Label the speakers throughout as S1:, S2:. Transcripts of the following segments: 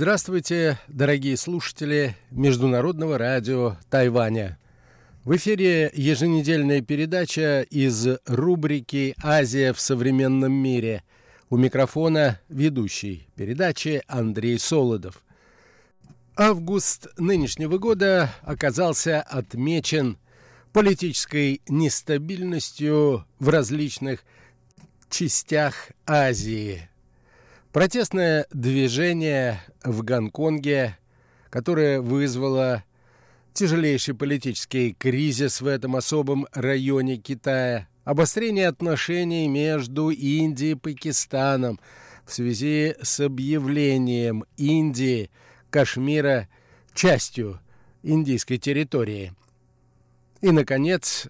S1: Здравствуйте, дорогие слушатели Международного радио Тайваня. В эфире еженедельная передача из рубрики «Азия в современном мире». У микрофона ведущий передачи Андрей Солодов. Август нынешнего года оказался отмечен политической нестабильностью в различных частях Азии – Протестное движение в Гонконге, которое вызвало тяжелейший политический кризис в этом особом районе Китая, обострение отношений между Индией и Пакистаном в связи с объявлением Индии Кашмира частью индийской территории. И, наконец,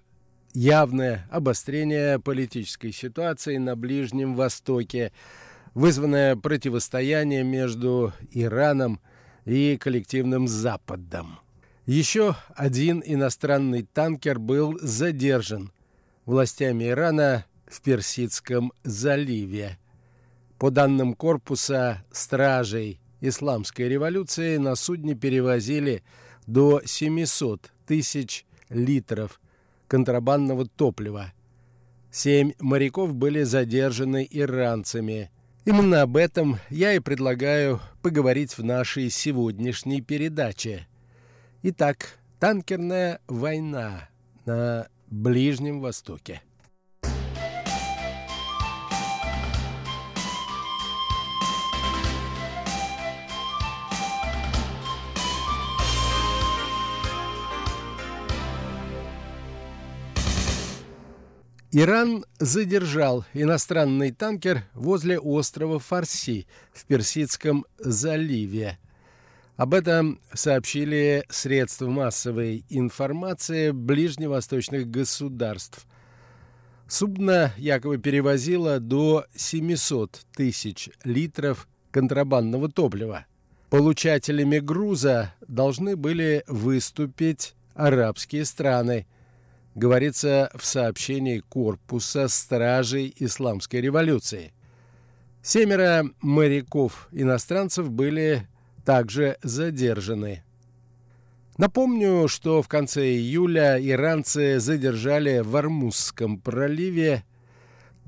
S1: явное обострение политической ситуации на Ближнем Востоке – вызванное противостояние между Ираном и коллективным Западом. Еще один иностранный танкер был задержан властями Ирана в Персидском заливе. По данным корпуса стражей исламской революции на судне перевозили до 700 тысяч литров контрабандного топлива. Семь моряков были задержаны иранцами – Именно об этом я и предлагаю поговорить в нашей сегодняшней передаче. Итак, танкерная война на Ближнем Востоке. Иран задержал иностранный танкер возле острова Фарси в Персидском заливе. Об этом сообщили средства массовой информации ближневосточных государств. Судно якобы перевозило до 700 тысяч литров контрабандного топлива. Получателями груза должны были выступить арабские страны – говорится в сообщении корпуса стражей исламской революции. Семеро моряков-иностранцев были также задержаны. Напомню, что в конце июля иранцы задержали в Армузском проливе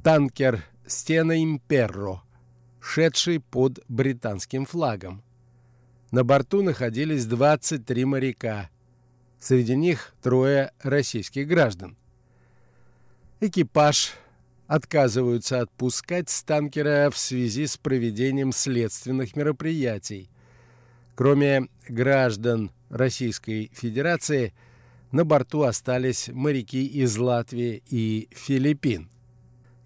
S1: танкер «Стена Имперро», шедший под британским флагом. На борту находились 23 моряка – Среди них трое российских граждан. Экипаж отказываются отпускать с танкера в связи с проведением следственных мероприятий. Кроме граждан Российской Федерации, на борту остались моряки из Латвии и Филиппин.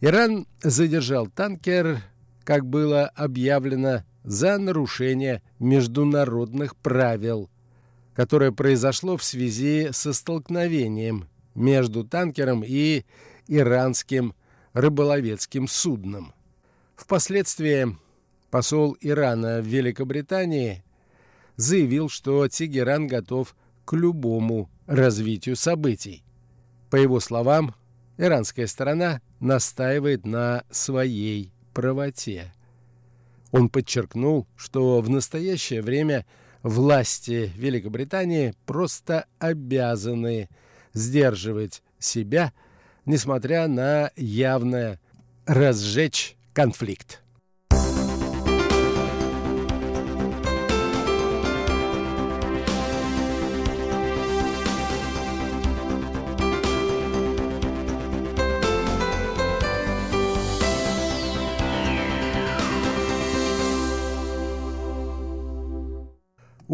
S1: Иран задержал танкер, как было объявлено, за нарушение международных правил которое произошло в связи со столкновением между танкером и иранским рыболовецким судном. Впоследствии посол Ирана в Великобритании заявил, что Тегеран готов к любому развитию событий. По его словам, иранская сторона настаивает на своей правоте. Он подчеркнул, что в настоящее время – власти Великобритании просто обязаны сдерживать себя, несмотря на явное разжечь конфликт.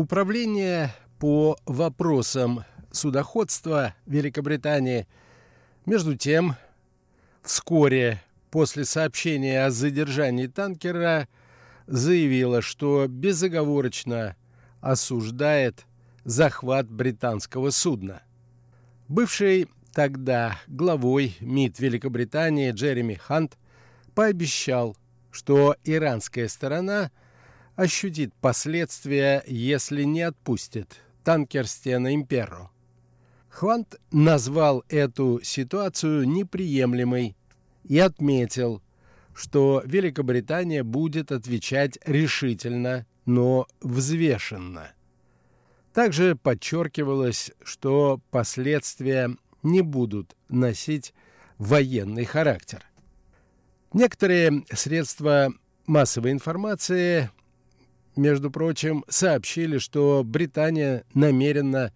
S1: Управление по вопросам судоходства Великобритании, между тем, вскоре после сообщения о задержании танкера заявило, что безоговорочно осуждает захват британского судна. Бывший тогда главой МИД Великобритании Джереми Хант пообещал, что иранская сторона – ощутит последствия, если не отпустит танкер «Стена Имперо». Хвант назвал эту ситуацию неприемлемой и отметил, что Великобритания будет отвечать решительно но взвешенно. Также подчеркивалось, что последствия не будут носить военный характер. Некоторые средства массовой информации, между прочим, сообщили, что Британия намерена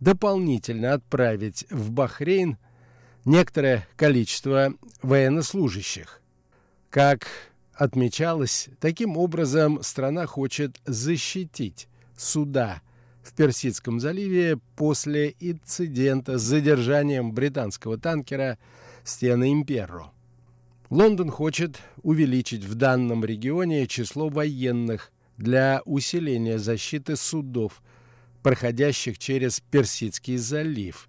S1: дополнительно отправить в Бахрейн некоторое количество военнослужащих. Как отмечалось, таким образом страна хочет защитить суда в Персидском заливе после инцидента с задержанием британского танкера «Стена Имперро». Лондон хочет увеличить в данном регионе число военных для усиления защиты судов, проходящих через Персидский залив.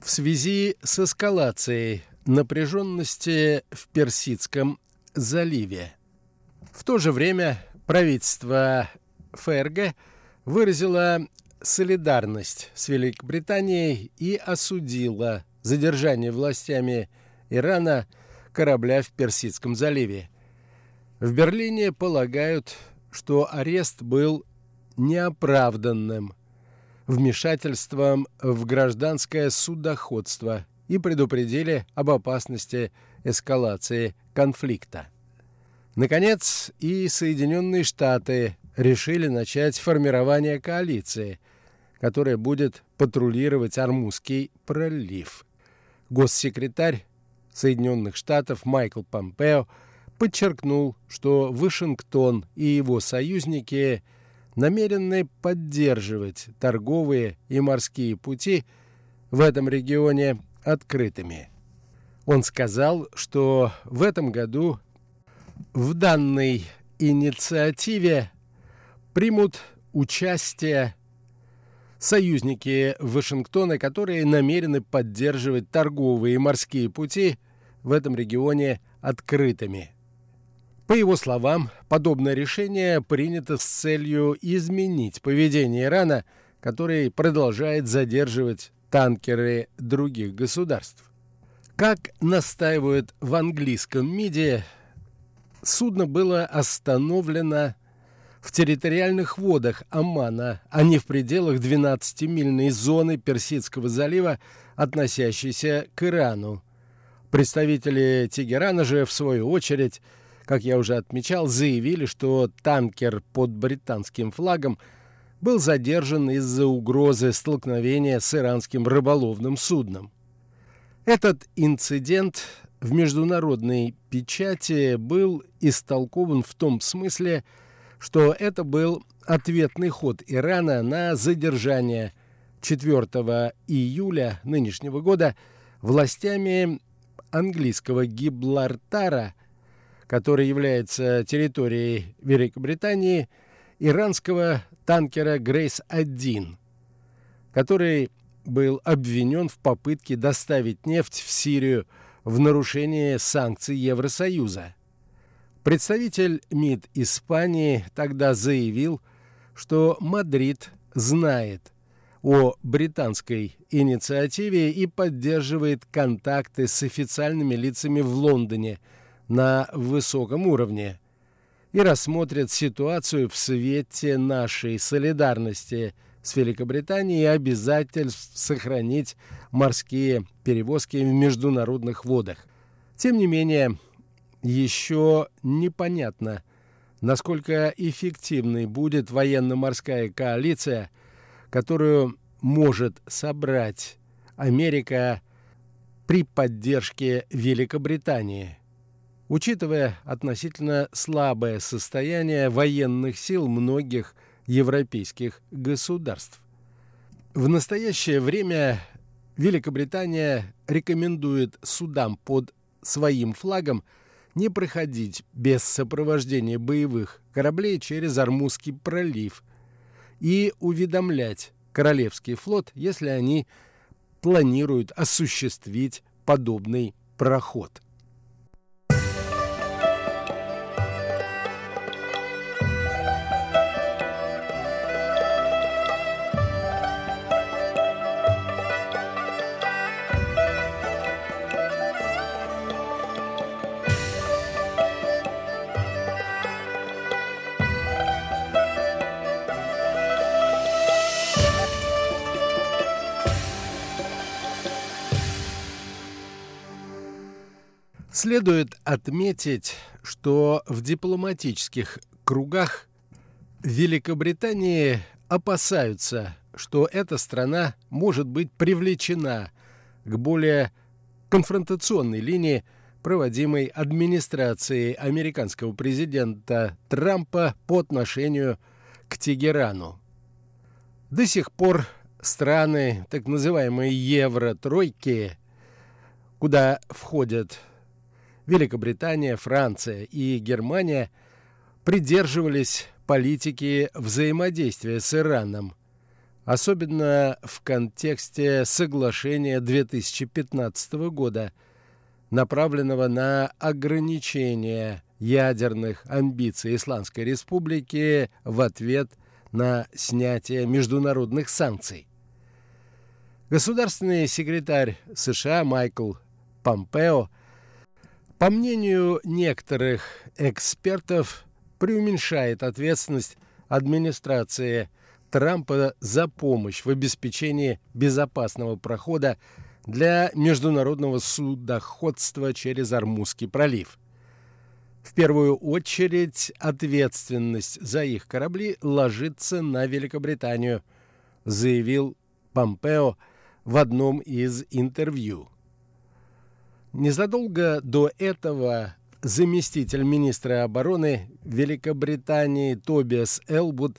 S1: В связи с эскалацией напряженности в Персидском заливе. В то же время правительство ФРГ выразило солидарность с Великобританией и осудило задержание властями Ирана корабля в Персидском заливе. В Берлине полагают, что арест был неоправданным вмешательством в гражданское судоходство и предупредили об опасности эскалации конфликта. Наконец, и Соединенные Штаты решили начать формирование коалиции, которая будет патрулировать Армузский пролив. Госсекретарь Соединенных Штатов Майкл Помпео подчеркнул, что Вашингтон и его союзники намерены поддерживать торговые и морские пути в этом регионе открытыми. Он сказал, что в этом году в данной инициативе примут участие союзники Вашингтона, которые намерены поддерживать торговые и морские пути в этом регионе открытыми. По его словам, подобное решение принято с целью изменить поведение Ирана, который продолжает задерживать танкеры других государств. Как настаивают в английском МИДе, судно было остановлено в территориальных водах Омана, а не в пределах 12-мильной зоны Персидского залива, относящейся к Ирану. Представители Тегерана же, в свою очередь, как я уже отмечал, заявили, что танкер под британским флагом был задержан из-за угрозы столкновения с иранским рыболовным судном. Этот инцидент в международной печати был истолкован в том смысле, что это был ответный ход Ирана на задержание 4 июля нынешнего года властями английского Гиблартара, который является территорией Великобритании, иранского танкера «Грейс-1», который был обвинен в попытке доставить нефть в Сирию в нарушение санкций Евросоюза. Представитель МИД Испании тогда заявил, что Мадрид знает о британской инициативе и поддерживает контакты с официальными лицами в Лондоне на высоком уровне и рассмотрит ситуацию в свете нашей солидарности – с Великобританией и обязательств сохранить морские перевозки в международных водах. Тем не менее, еще непонятно, насколько эффективной будет военно-морская коалиция, которую может собрать Америка при поддержке Великобритании. Учитывая относительно слабое состояние военных сил многих европейских государств. В настоящее время Великобритания рекомендует судам под своим флагом не проходить без сопровождения боевых кораблей через Армузский пролив и уведомлять Королевский флот, если они планируют осуществить подобный проход. Следует отметить, что в дипломатических кругах Великобритании опасаются, что эта страна может быть привлечена к более конфронтационной линии, проводимой администрацией американского президента Трампа по отношению к Тегерану. До сих пор страны так называемые Евро-тройки, куда входят Великобритания, Франция и Германия, придерживались политики взаимодействия с Ираном, особенно в контексте соглашения 2015 года, направленного на ограничение ядерных амбиций Исламской Республики в ответ на снятие международных санкций. Государственный секретарь США Майкл Помпео, по мнению некоторых экспертов, преуменьшает ответственность администрации Трампа за помощь в обеспечении безопасного прохода для международного судоходства через Армузский пролив. В первую очередь ответственность за их корабли ложится на Великобританию, заявил Помпео в одном из интервью. Незадолго до этого заместитель министра обороны Великобритании Тобиас Элбуд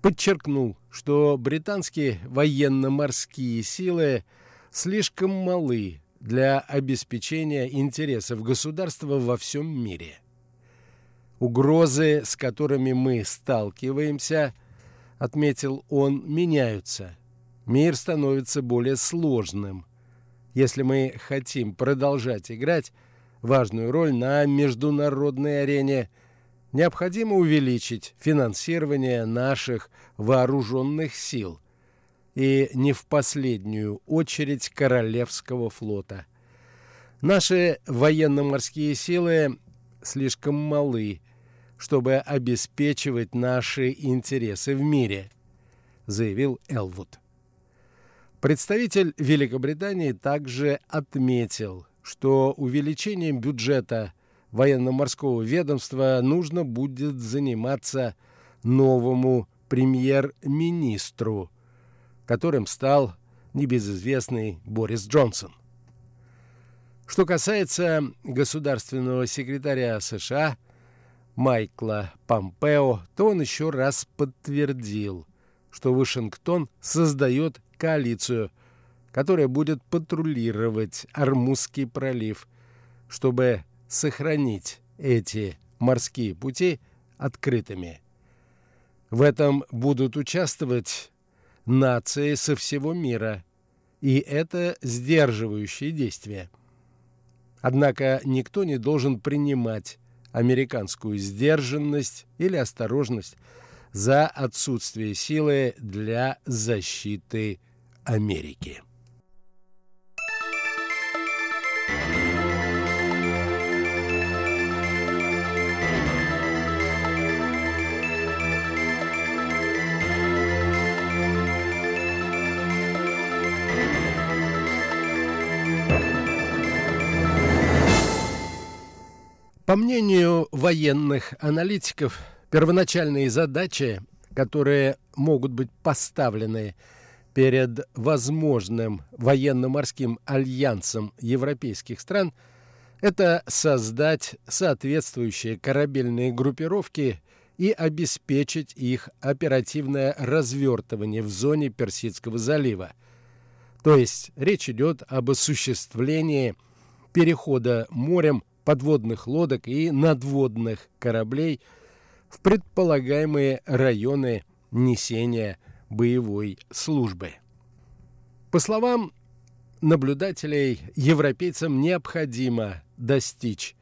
S1: подчеркнул, что британские военно-морские силы слишком малы для обеспечения интересов государства во всем мире. Угрозы, с которыми мы сталкиваемся, отметил он, меняются. Мир становится более сложным. Если мы хотим продолжать играть важную роль на международной арене, необходимо увеличить финансирование наших вооруженных сил и не в последнюю очередь Королевского флота. Наши военно-морские силы слишком малы, чтобы обеспечивать наши интересы в мире, заявил Элвуд. Представитель Великобритании также отметил, что увеличением бюджета военно-морского ведомства нужно будет заниматься новому премьер-министру, которым стал небезызвестный Борис Джонсон. Что касается государственного секретаря США Майкла Помпео, то он еще раз подтвердил, что Вашингтон создает коалицию, которая будет патрулировать Армузский пролив, чтобы сохранить эти морские пути открытыми. В этом будут участвовать нации со всего мира, и это сдерживающие действия. Однако никто не должен принимать американскую сдержанность или осторожность за отсутствие силы для защиты Америки. По мнению военных аналитиков, первоначальные задачи, которые могут быть поставлены перед возможным военно-морским альянсом европейских стран – это создать соответствующие корабельные группировки и обеспечить их оперативное развертывание в зоне Персидского залива. То есть речь идет об осуществлении перехода морем подводных лодок и надводных кораблей в предполагаемые районы несения боевой службы. По словам наблюдателей, европейцам необходимо достичь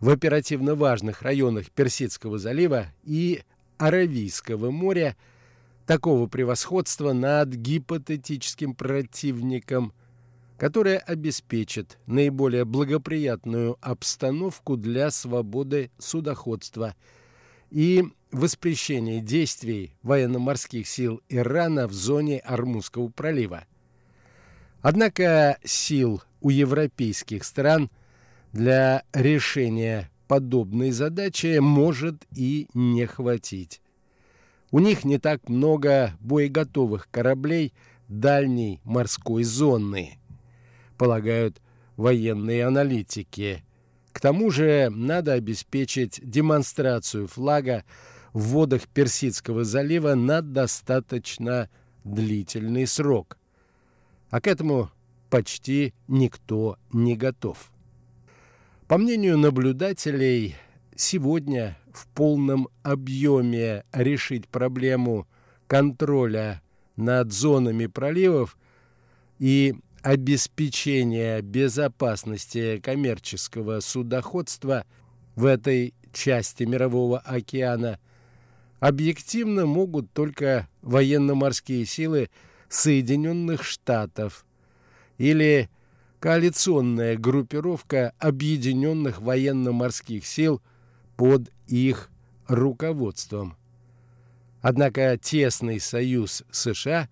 S1: в оперативно важных районах Персидского залива и Аравийского моря такого превосходства над гипотетическим противником, которое обеспечит наиболее благоприятную обстановку для свободы судоходства и воспрещение действий военно-морских сил Ирана в зоне Армузского пролива. Однако сил у европейских стран для решения подобной задачи может и не хватить. У них не так много боеготовых кораблей дальней морской зоны, полагают военные аналитики. К тому же надо обеспечить демонстрацию флага в водах Персидского залива на достаточно длительный срок. А к этому почти никто не готов. По мнению наблюдателей, сегодня в полном объеме решить проблему контроля над зонами проливов и обеспечения безопасности коммерческого судоходства в этой части Мирового океана объективно могут только военно-морские силы Соединенных Штатов или коалиционная группировка объединенных военно-морских сил под их руководством. Однако тесный союз США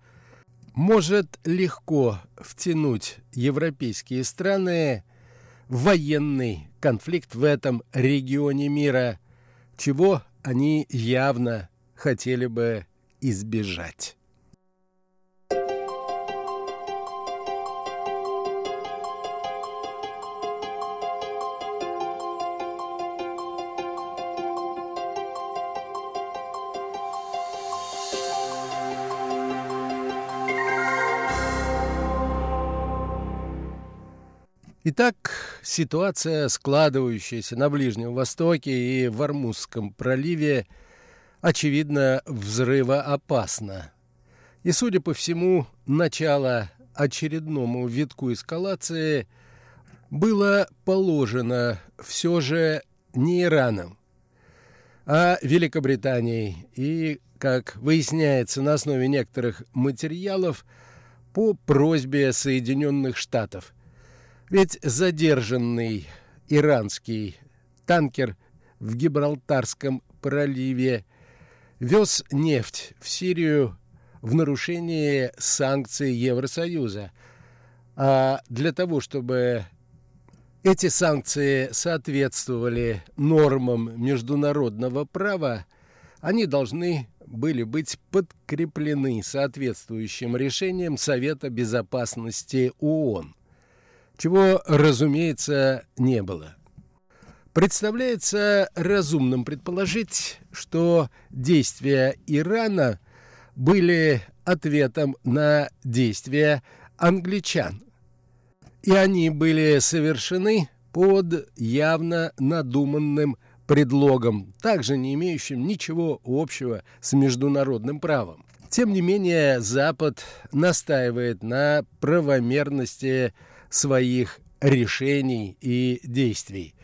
S1: может легко втянуть европейские страны в военный конфликт в этом регионе мира, чего они явно хотели бы избежать. Итак, ситуация, складывающаяся на Ближнем Востоке и в Армузском проливе, очевидно, взрывоопасна. И, судя по всему, начало очередному витку эскалации было положено все же не Ираном, а Великобританией и, как выясняется на основе некоторых материалов, по просьбе Соединенных Штатов – ведь задержанный иранский танкер в Гибралтарском проливе вез нефть в Сирию в нарушение санкций Евросоюза. А для того, чтобы эти санкции соответствовали нормам международного права, они должны были быть подкреплены соответствующим решением Совета Безопасности ООН чего, разумеется, не было. Представляется разумным предположить, что действия Ирана были ответом на действия англичан, и они были совершены под явно надуманным предлогом, также не имеющим ничего общего с международным правом. Тем не менее, Запад настаивает на правомерности своих решений и действий.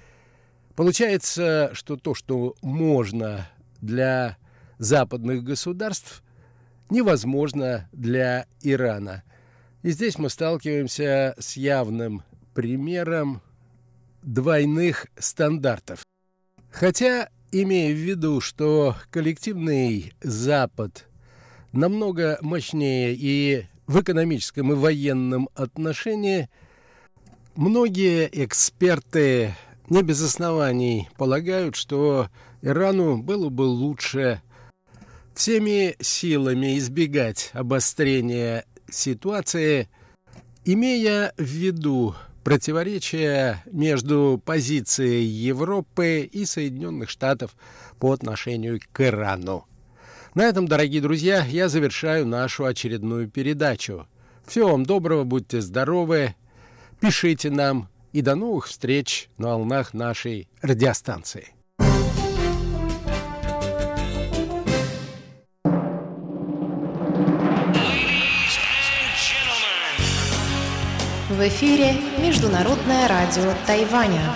S1: Получается, что то, что можно для западных государств, невозможно для Ирана. И здесь мы сталкиваемся с явным примером двойных стандартов. Хотя, имея в виду, что коллективный Запад намного мощнее и в экономическом и военном отношении – Многие эксперты не без оснований полагают, что Ирану было бы лучше всеми силами избегать обострения ситуации, имея в виду противоречия между позицией Европы и Соединенных Штатов по отношению к Ирану. На этом, дорогие друзья, я завершаю нашу очередную передачу. Всего вам доброго, будьте здоровы, Пишите нам и до новых встреч на волнах нашей радиостанции.
S2: В эфире Международное радио Тайваня.